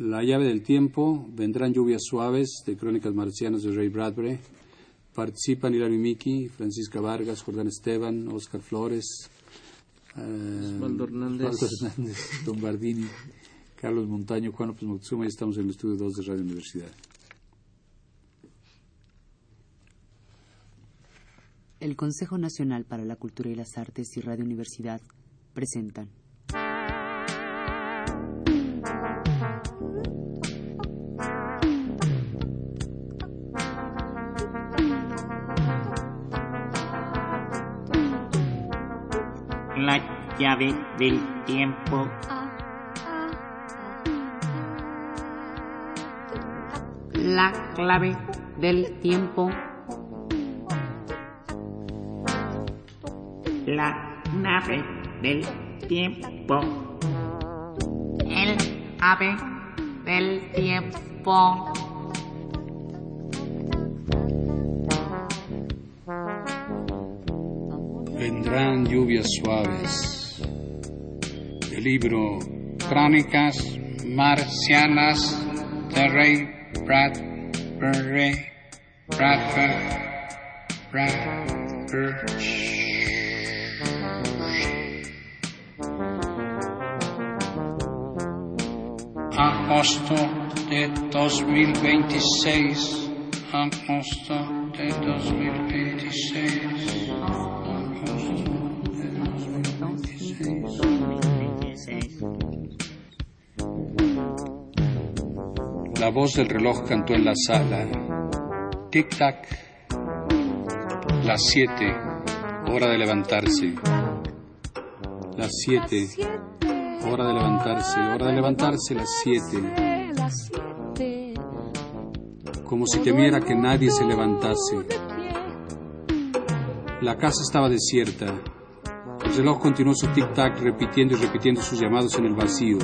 La llave del tiempo, vendrán lluvias suaves de Crónicas Marcianas de Ray Bradbury. Participan Hilario Miki, Francisca Vargas, Jordán Esteban, Oscar Flores, eh, Osvaldo Hernández. Osvaldo Hernández, Don Bardini, Carlos Montaño, Juan López Moctezuma y estamos en el estudio 2 de Radio Universidad. El Consejo Nacional para la Cultura y las Artes y Radio Universidad presentan llave del tiempo. La clave del tiempo. La nave del tiempo. El ave del tiempo. Vendrán lluvias suaves. Libro Crónicas Marcianas de Ray Bradbury. Bradbury. Bradbury. Agosto de 2026. Agosto de 2026. Voz del reloj cantó en la sala. Tic-tac. Las siete. Hora de levantarse. Las siete. Hora de levantarse. Hora de levantarse. Las siete. Como si temiera que nadie se levantase. La casa estaba desierta. El reloj continuó su tic-tac repitiendo y repitiendo sus llamados en el vacío.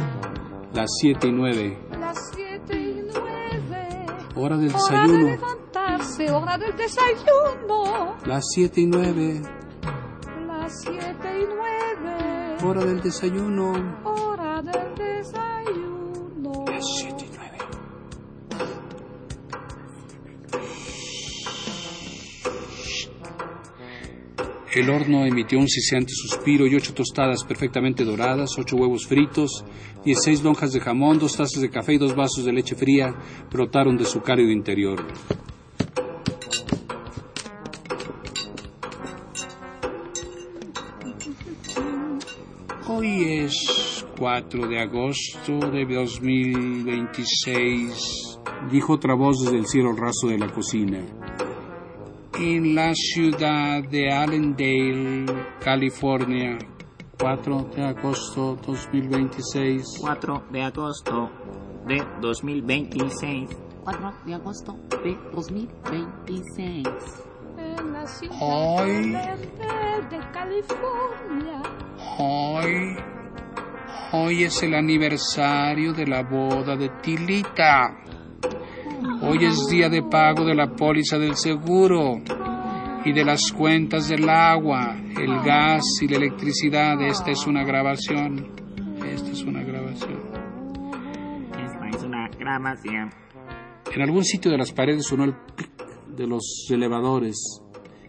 Las siete y nueve. Hora del Hora de desayuno. levantarse, hora del desayuno. Las siete y nueve. Las siete y nueve. Hora del desayuno. El horno emitió un siseante suspiro y ocho tostadas perfectamente doradas, ocho huevos fritos, dieciséis lonjas de jamón, dos tazas de café y dos vasos de leche fría brotaron de su cálido interior. Hoy es 4 de agosto de 2026, dijo otra voz desde el cielo raso de la cocina. En la ciudad de Allendale, California, 4 de agosto 2026. 4 de agosto de 2026. 4 de agosto de 2026. En la ciudad Hoy. de California. Hoy, hoy es el aniversario de la boda de Tilita. Hoy es día de pago de la póliza del seguro y de las cuentas del agua, el gas y la electricidad. Esta es una grabación. Esta es una grabación. Esta es una grabación. En algún sitio de las paredes sonó el clic de los elevadores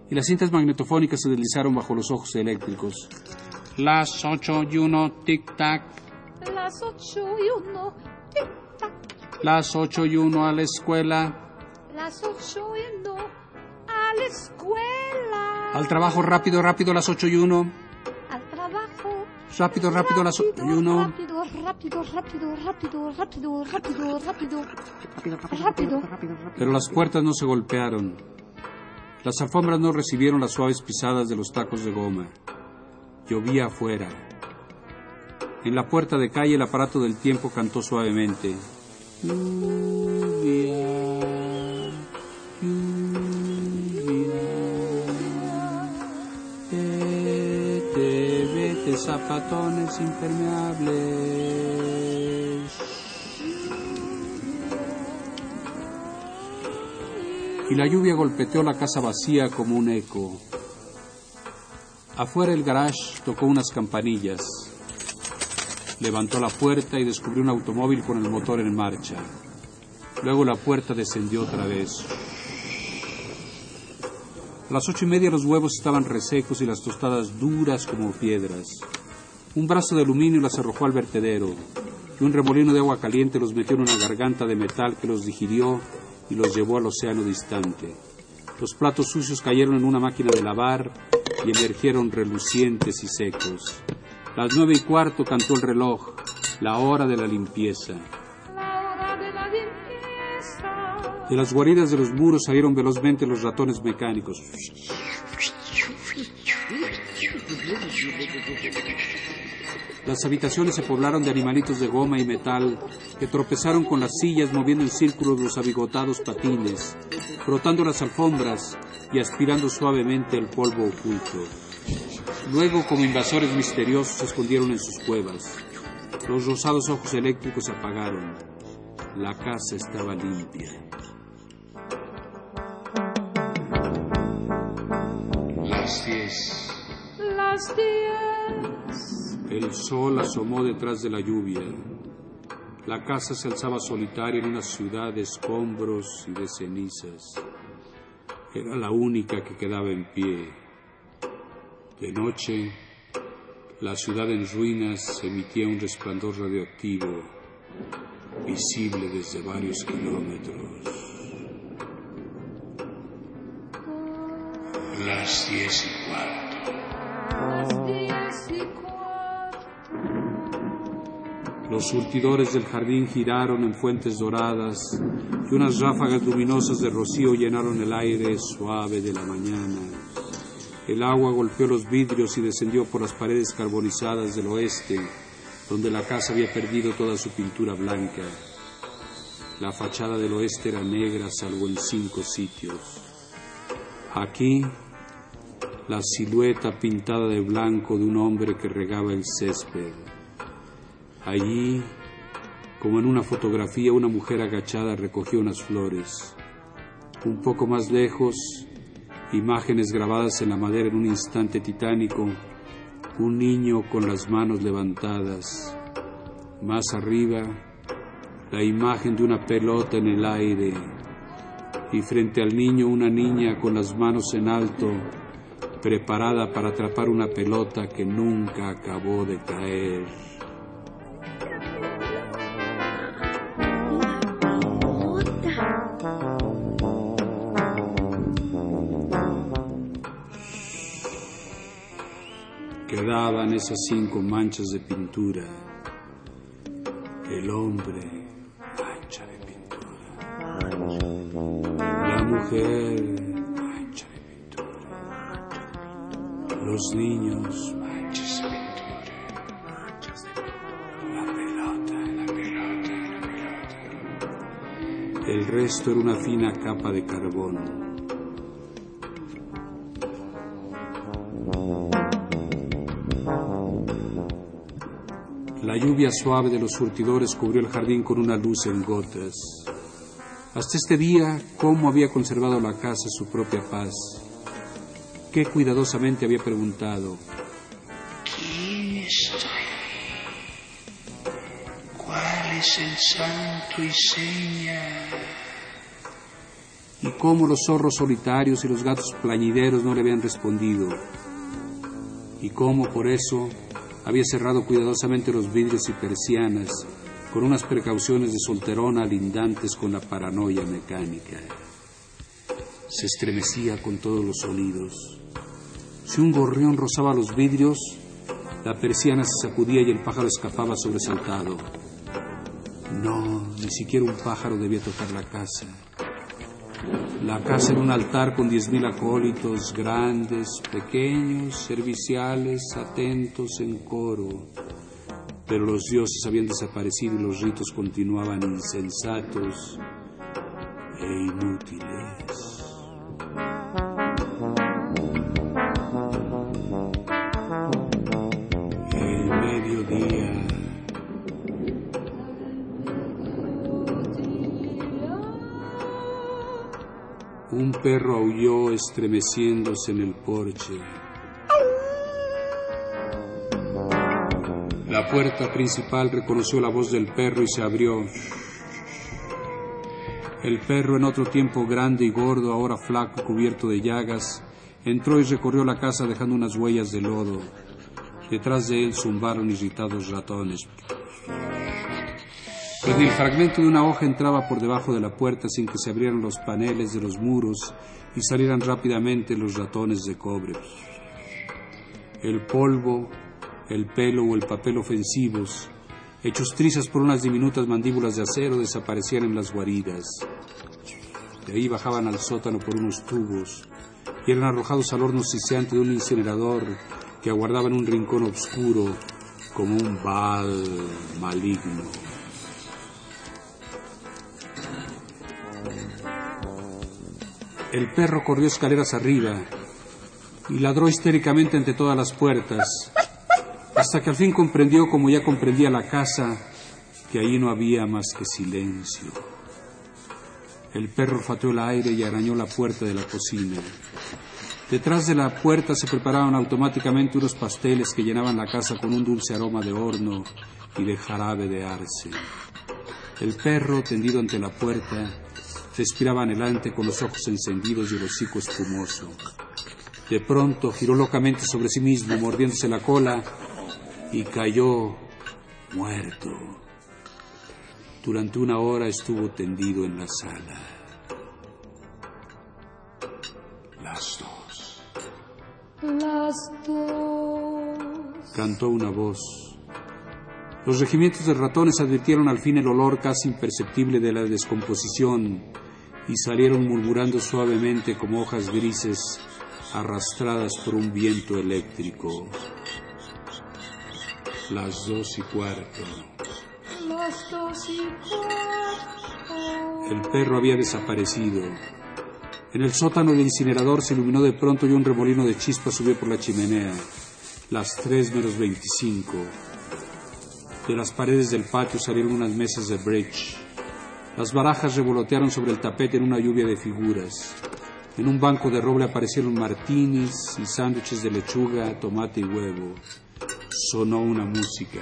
y las cintas magnetofónicas se deslizaron bajo los ojos eléctricos. Las ocho y uno, tic-tac. Las ocho y uno. Tic-tac. Las ocho y uno a la escuela. Las ocho y uno. A la escuela. Al trabajo rápido, rápido, las ocho y uno. Al trabajo. Rápido, rápido, las ocho y uno. Rápido, rápido, rápido, rápido, rápido, rápido, rápido. Rápido. Pero las puertas no se golpearon. Las alfombras no recibieron las suaves pisadas de los tacos de goma. Llovía afuera. En la puerta de calle el aparato del tiempo cantó suavemente. Lluvia, lluvia. Zapatones impermeables. y la lluvia golpeteó la casa vacía como un eco. Afuera el garage tocó unas campanillas. Levantó la puerta y descubrió un automóvil con el motor en marcha. Luego la puerta descendió otra vez. A las ocho y media los huevos estaban resecos y las tostadas duras como piedras. Un brazo de aluminio las arrojó al vertedero y un remolino de agua caliente los metió en una garganta de metal que los digirió y los llevó al océano distante. Los platos sucios cayeron en una máquina de lavar y emergieron relucientes y secos. Las nueve y cuarto cantó el reloj, la hora de la limpieza. De las guaridas de los muros salieron velozmente los ratones mecánicos. Las habitaciones se poblaron de animalitos de goma y metal que tropezaron con las sillas moviendo en círculos los abigotados patines, frotando las alfombras y aspirando suavemente el polvo oculto. Luego, como invasores misteriosos, se escondieron en sus cuevas. Los rosados ojos eléctricos se apagaron. La casa estaba limpia. Las diez. Las diez. El sol asomó detrás de la lluvia. La casa se alzaba solitaria en una ciudad de escombros y de cenizas. Era la única que quedaba en pie. De noche, la ciudad en ruinas emitía un resplandor radioactivo, visible desde varios kilómetros. Las diez y cuarto. Las diez y cuarto. Los surtidores del jardín giraron en fuentes doradas y unas ráfagas luminosas de rocío llenaron el aire suave de la mañana. El agua golpeó los vidrios y descendió por las paredes carbonizadas del oeste, donde la casa había perdido toda su pintura blanca. La fachada del oeste era negra salvo en cinco sitios. Aquí, la silueta pintada de blanco de un hombre que regaba el césped. Allí, como en una fotografía, una mujer agachada recogió unas flores. Un poco más lejos, imágenes grabadas en la madera en un instante titánico, un niño con las manos levantadas. Más arriba, la imagen de una pelota en el aire y frente al niño una niña con las manos en alto, preparada para atrapar una pelota que nunca acabó de caer. Esas cinco manchas de pintura. El hombre, mancha de pintura. La mujer, mancha de pintura. Los niños, manchas de pintura. La pelota, la pelota, la pelota. El resto era una fina capa de carbón. La lluvia suave de los surtidores cubrió el jardín con una luz en gotas. Hasta este día, cómo había conservado la casa su propia paz. Qué cuidadosamente había preguntado. ¿Quién ahí? ¿Cuál es el santo y seña? Y cómo los zorros solitarios y los gatos plañideros no le habían respondido. Y cómo por eso había cerrado cuidadosamente los vidrios y persianas con unas precauciones de solterona lindantes con la paranoia mecánica. Se estremecía con todos los sonidos. Si un gorrión rozaba los vidrios, la persiana se sacudía y el pájaro escapaba sobresaltado. No, ni siquiera un pájaro debía tocar la casa. La casa era un altar con diez mil acólitos, grandes, pequeños, serviciales, atentos en coro. Pero los dioses habían desaparecido y los ritos continuaban insensatos e inútiles. Perro aulló estremeciéndose en el porche. La puerta principal reconoció la voz del perro y se abrió. El perro, en otro tiempo grande y gordo, ahora flaco, cubierto de llagas, entró y recorrió la casa dejando unas huellas de lodo. Detrás de él zumbaron irritados ratones. Pero el fragmento de una hoja entraba por debajo de la puerta sin que se abrieran los paneles de los muros y salieran rápidamente los ratones de cobre. El polvo, el pelo o el papel ofensivos, hechos trizas por unas diminutas mandíbulas de acero, desaparecían en las guaridas. De ahí bajaban al sótano por unos tubos y eran arrojados al horno siseante de un incinerador que aguardaba en un rincón oscuro como un bal maligno. El perro corrió escaleras arriba y ladró histéricamente ante todas las puertas, hasta que al fin comprendió, como ya comprendía la casa, que allí no había más que silencio. El perro olfateó el aire y arañó la puerta de la cocina. Detrás de la puerta se preparaban automáticamente unos pasteles que llenaban la casa con un dulce aroma de horno y de jarabe de arce. El perro, tendido ante la puerta, respiraba anhelante con los ojos encendidos y el hocico espumoso. De pronto giró locamente sobre sí mismo, mordiéndose la cola, y cayó muerto. Durante una hora estuvo tendido en la sala. Las dos. Las dos. Cantó una voz. Los regimientos de ratones advirtieron al fin el olor casi imperceptible de la descomposición y salieron murmurando suavemente como hojas grises arrastradas por un viento eléctrico. Las dos y cuarto. Las dos y cuarto. El perro había desaparecido. En el sótano del incinerador se iluminó de pronto y un remolino de chispas subió por la chimenea. Las tres menos veinticinco. De las paredes del patio salieron unas mesas de bridge. Las barajas revolotearon sobre el tapete en una lluvia de figuras. En un banco de roble aparecieron martinis y sándwiches de lechuga, tomate y huevo. Sonó una música.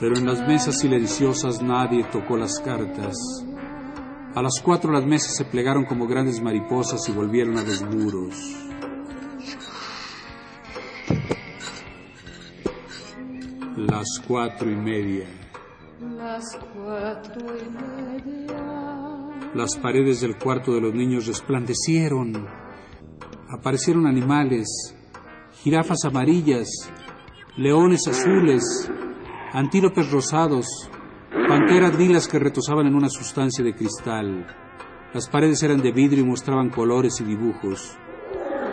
Pero en las mesas silenciosas nadie tocó las cartas. A las cuatro las mesas se plegaron como grandes mariposas y volvieron a los muros. Las cuatro y media. Las cuatro y media. Las paredes del cuarto de los niños resplandecieron. Aparecieron animales, jirafas amarillas, leones azules, antílopes rosados, panteras lilas que retosaban en una sustancia de cristal. Las paredes eran de vidrio y mostraban colores y dibujos.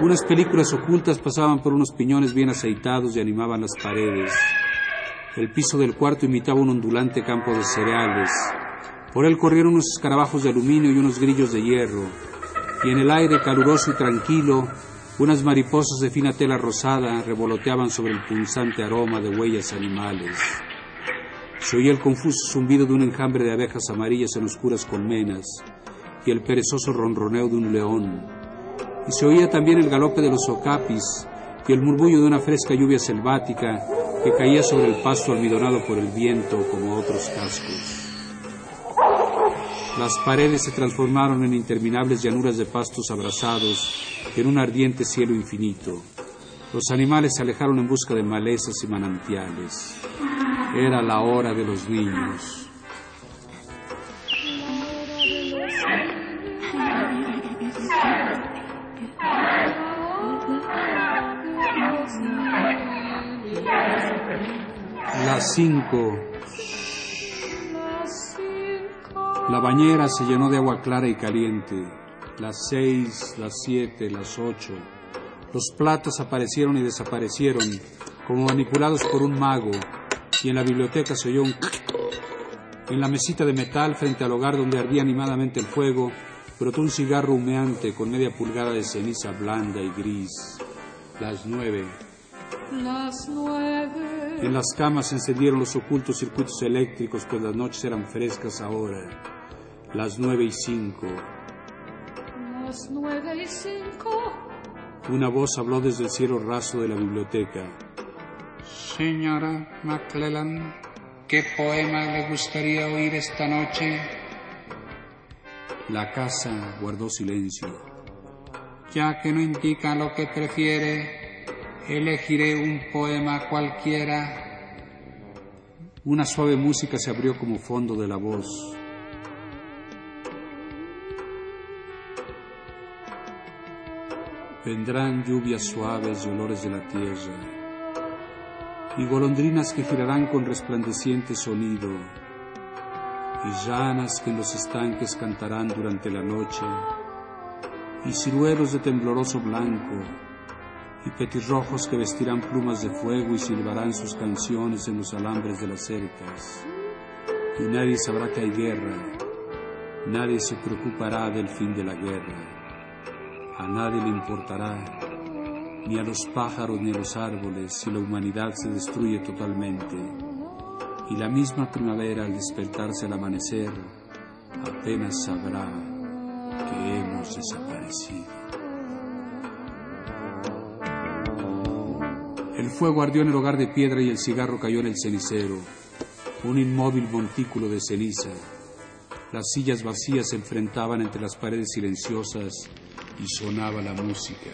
Unas películas ocultas pasaban por unos piñones bien aceitados y animaban las paredes. El piso del cuarto imitaba un ondulante campo de cereales. Por él corrieron unos escarabajos de aluminio y unos grillos de hierro. Y en el aire caluroso y tranquilo, unas mariposas de fina tela rosada revoloteaban sobre el punzante aroma de huellas animales. Se oía el confuso zumbido de un enjambre de abejas amarillas en oscuras colmenas y el perezoso ronroneo de un león. Y se oía también el galope de los ocapis y el murmullo de una fresca lluvia selvática que caía sobre el pasto almidonado por el viento como otros cascos. Las paredes se transformaron en interminables llanuras de pastos abrasados y en un ardiente cielo infinito. Los animales se alejaron en busca de malezas y manantiales. Era la hora de los niños. Las cinco. Las cinco. La bañera se llenó de agua clara y caliente. Las seis, las siete, las ocho. Los platos aparecieron y desaparecieron, como manipulados por un mago, y en la biblioteca se oyó un... En la mesita de metal, frente al hogar donde ardía animadamente el fuego, brotó un cigarro humeante con media pulgada de ceniza blanda y gris. Las nueve. Las nueve. En las camas se encendieron los ocultos circuitos eléctricos, pues las noches eran frescas ahora. Las nueve y cinco. Las nueve y cinco. Una voz habló desde el cielo raso de la biblioteca. Señora McClellan, ¿qué poema le gustaría oír esta noche? La casa guardó silencio. Ya que no indica lo que prefiere, elegiré un poema cualquiera. Una suave música se abrió como fondo de la voz. Vendrán lluvias suaves y olores de la tierra, y golondrinas que girarán con resplandeciente sonido, y llanas que en los estanques cantarán durante la noche, y ciruelos de tembloroso blanco, y petirrojos que vestirán plumas de fuego y silbarán sus canciones en los alambres de las cercas. Y nadie sabrá que hay guerra, nadie se preocupará del fin de la guerra a nadie le importará, ni a los pájaros ni a los árboles, si la humanidad se destruye totalmente. Y la misma primavera al despertarse al amanecer, apenas sabrá que hemos desaparecido. El fuego ardió en el hogar de piedra y el cigarro cayó en el cenicero, un inmóvil montículo de ceniza. Las sillas vacías se enfrentaban entre las paredes silenciosas y sonaba la música.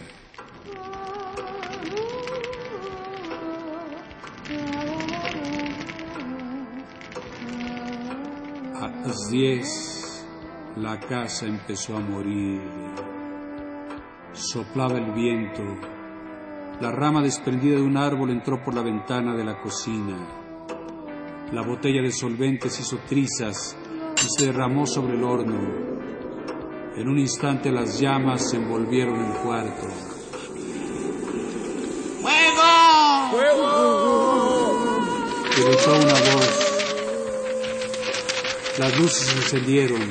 A las diez la casa empezó a morir. Soplaba el viento. La rama desprendida de un árbol entró por la ventana de la cocina. La botella de solventes hizo trizas y se derramó sobre el horno. En un instante las llamas se envolvieron el cuarto. ¡Fuego! ¡Fuego! Gritó una voz. Las luces se encendieron.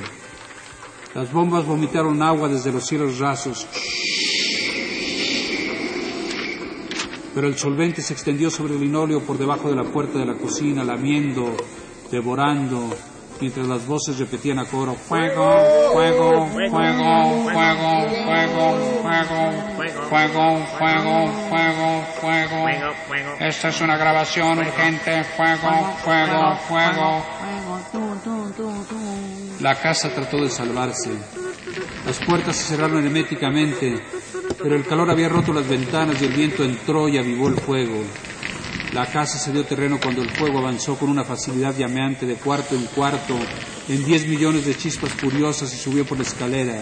Las bombas vomitaron agua desde los cielos rasos. Pero el solvente se extendió sobre el linóleo por debajo de la puerta de la cocina, lamiendo, devorando, mientras las voces repetían a coro, fuego, fuego, fuego, fuego, fuego, fuego, fuego, fuego, fuego, fuego, Esta es una grabación urgente, fuego, fuego, fuego. La casa trató de salvarse. Las puertas se cerraron herméticamente, pero el calor había roto las ventanas y el viento entró y avivó el fuego. La casa se dio terreno cuando el fuego avanzó con una facilidad llameante de cuarto en cuarto, en diez millones de chispas furiosas y subió por la escalera.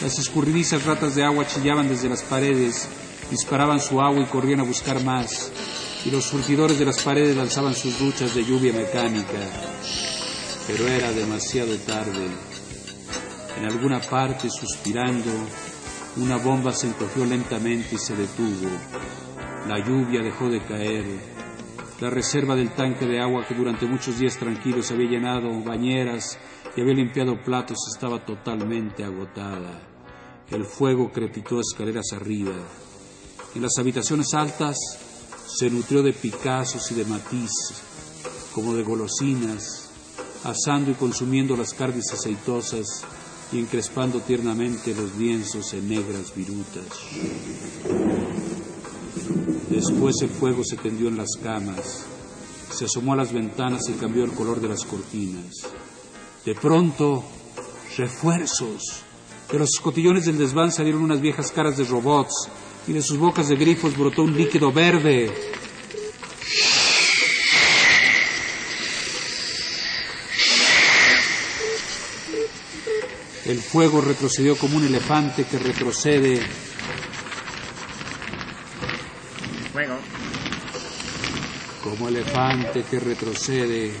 Las escurridizas ratas de agua chillaban desde las paredes, disparaban su agua y corrían a buscar más, y los surtidores de las paredes lanzaban sus duchas de lluvia mecánica. Pero era demasiado tarde. En alguna parte, suspirando, una bomba se encogió lentamente y se detuvo. La lluvia dejó de caer. La reserva del tanque de agua que durante muchos días tranquilos había llenado bañeras y había limpiado platos estaba totalmente agotada. El fuego crepitó escaleras arriba. En las habitaciones altas se nutrió de picazos y de matiz, como de golosinas, asando y consumiendo las carnes aceitosas y encrespando tiernamente los lienzos en negras virutas. Después el fuego se tendió en las camas, se asomó a las ventanas y cambió el color de las cortinas. De pronto, refuerzos. De los escotillones del desván salieron unas viejas caras de robots y de sus bocas de grifos brotó un líquido verde. El fuego retrocedió como un elefante que retrocede Fuego. como elefante que retrocede,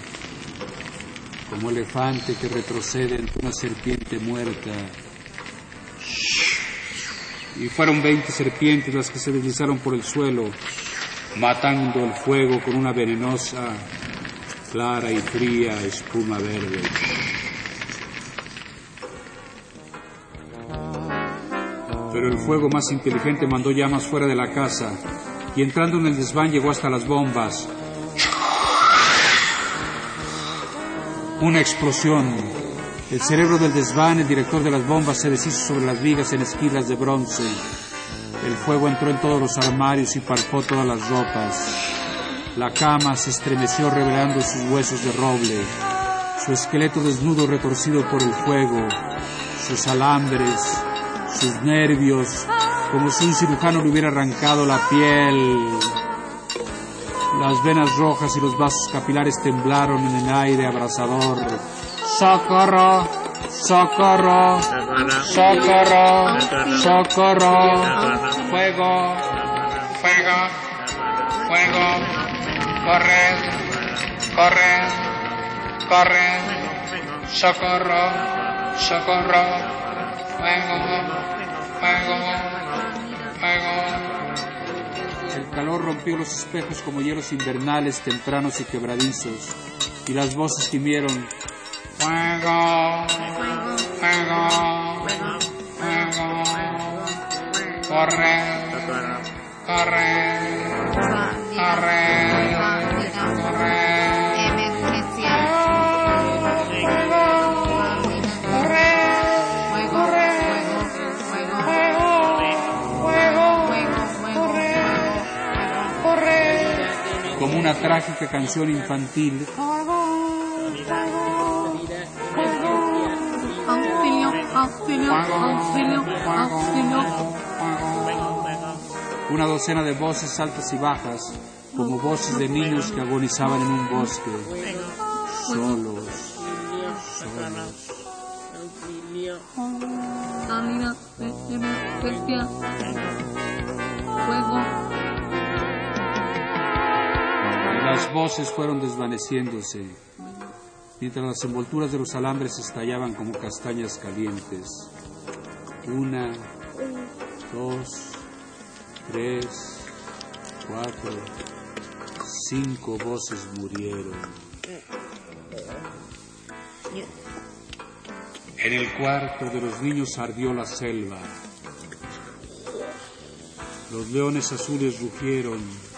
como elefante que retrocede ante una serpiente muerta. Y fueron veinte serpientes las que se deslizaron por el suelo, matando el fuego con una venenosa, clara y fría espuma verde. Pero el fuego más inteligente mandó llamas fuera de la casa y entrando en el desván llegó hasta las bombas. Una explosión. El cerebro del desván, el director de las bombas, se deshizo sobre las vigas en esquilas de bronce. El fuego entró en todos los armarios y palpó todas las ropas. La cama se estremeció revelando sus huesos de roble, su esqueleto desnudo retorcido por el fuego, sus alambres, sus nervios, como si un cirujano le hubiera arrancado la piel. Las venas rojas y los vasos capilares temblaron en el aire abrasador. ¡Socorro! ¡Socorro! ¡Socorro! ¡Socorro! Fuego, fuego, fuego, corred, corred, corred, socorro, socorro, fuego. El calor rompió los espejos como hielos invernales tempranos y quebradizos, y las voces gimieron. Fuego, fuego, fuego, corre, corre, corre, corre. Una trágica canción infantil. Una docena de voces altas y bajas, como voces de niños que agonizaban en un bosque, solos, solos. Fuego. Las voces fueron desvaneciéndose, mientras las envolturas de los alambres estallaban como castañas calientes. Una, dos, tres, cuatro, cinco voces murieron. En el cuarto de los niños ardió la selva. Los leones azules rugieron.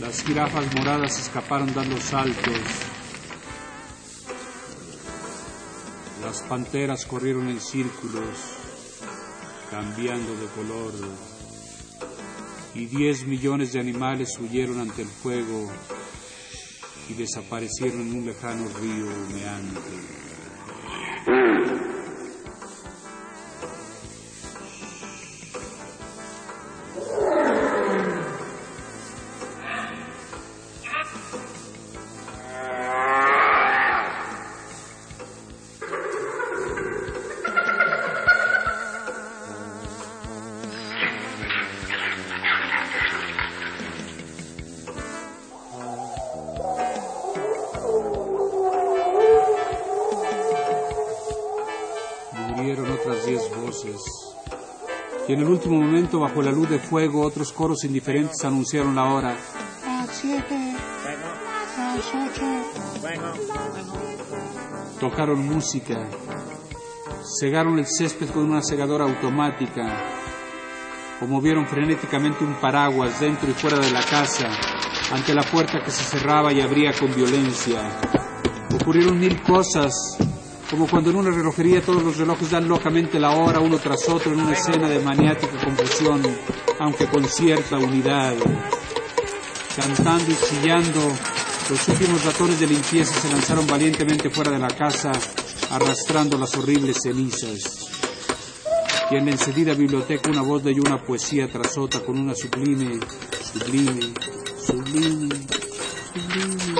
Las jirafas moradas escaparon dando saltos. Las panteras corrieron en círculos, cambiando de color. Y diez millones de animales huyeron ante el fuego y desaparecieron en un lejano río humeante. Bajo la luz de fuego, otros coros indiferentes anunciaron la hora. Siete, ocho, Tocaron música. Cegaron el césped con una segadora automática. O movieron frenéticamente un paraguas dentro y fuera de la casa, ante la puerta que se cerraba y abría con violencia. Ocurrieron mil cosas, como cuando en una relojería todos los relojes dan locamente la hora uno tras otro en una escena de maniática confusión, aunque con cierta unidad. Cantando y chillando, los últimos ratones de limpieza se lanzaron valientemente fuera de la casa, arrastrando las horribles cenizas. Y en la encendida biblioteca una voz leyó una poesía tras otra con una sublime, sublime, sublime, sublime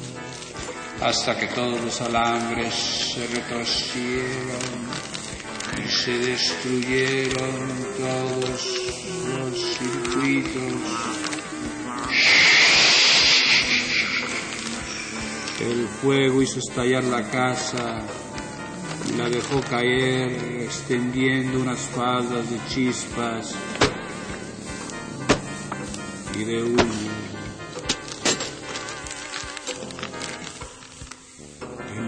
Hasta que todos los alambres se retorcieron y se destruyeron todos los circuitos. El fuego hizo estallar la casa y la dejó caer, extendiendo unas faldas de chispas y de humo.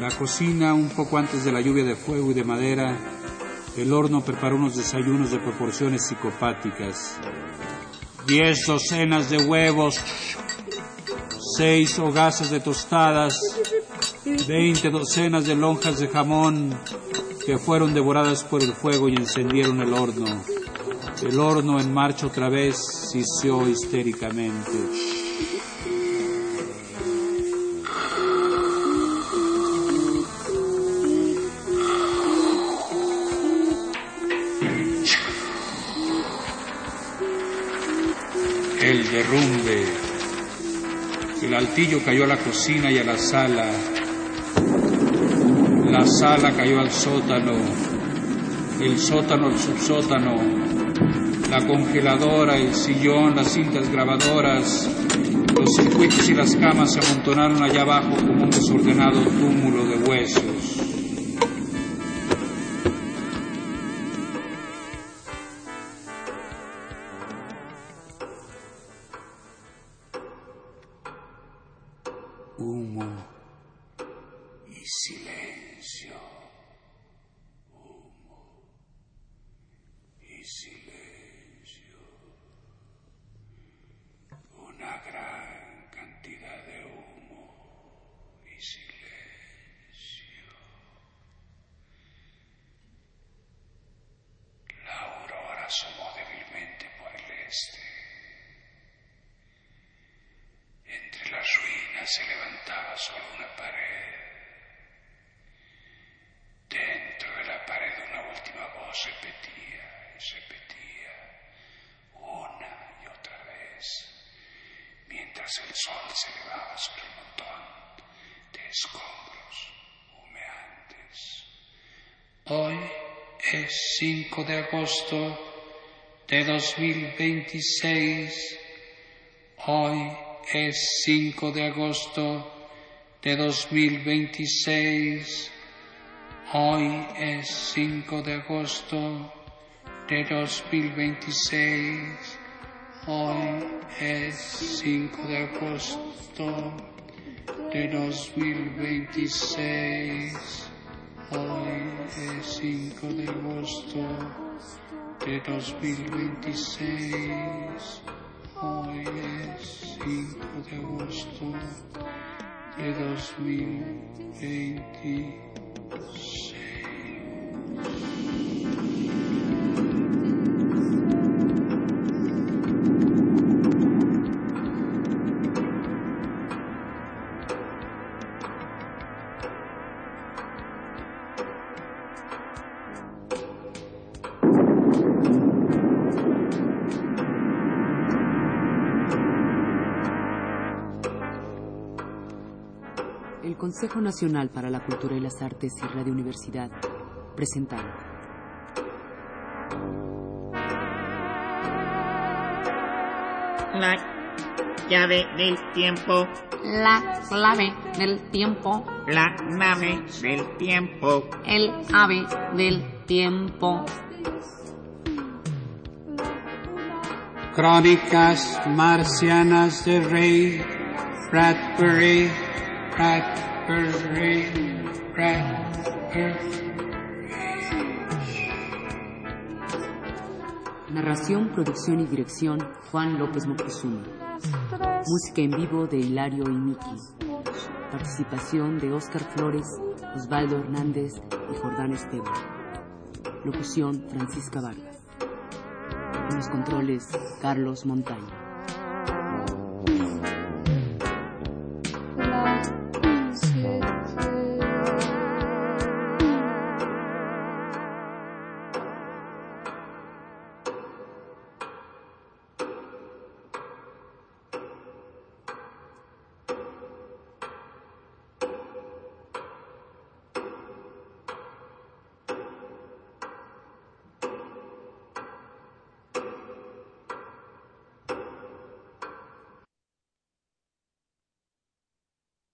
La cocina, un poco antes de la lluvia de fuego y de madera, el horno preparó unos desayunos de proporciones psicopáticas. Diez docenas de huevos, seis hogazas de tostadas, veinte docenas de lonjas de jamón que fueron devoradas por el fuego y encendieron el horno. El horno en marcha otra vez sisió histéricamente. Derrumbe. El altillo cayó a la cocina y a la sala. La sala cayó al sótano. El sótano al subsótano. La congeladora, el sillón, las cintas grabadoras. Los circuitos y las camas se amontonaron allá abajo como un desordenado túmulo de huesos. Se elevaba sobre un montón de escombros humeantes. Hoy es 5 de agosto de 2026. Hoy es 5 de agosto de 2026. Hoy es 5 de agosto de 2026. Hoy es 5 de agosto de 2026. Hoy es 5 de agosto de 2026. Hoy es 5 de agosto de 2026. Consejo Nacional para la Cultura y las Artes y Radio Universidad presentaron La llave del tiempo. La clave del tiempo. La nave del tiempo. El ave del tiempo. Crónicas marcianas de Rey Bradbury, Bradbury, Bradbury. Narración, producción y dirección Juan López Moctezuma. Música en vivo de Hilario y Miki. Participación de Óscar Flores, Osvaldo Hernández y Jordán Esteban. Locución Francisca Vargas. En los controles Carlos Montaña.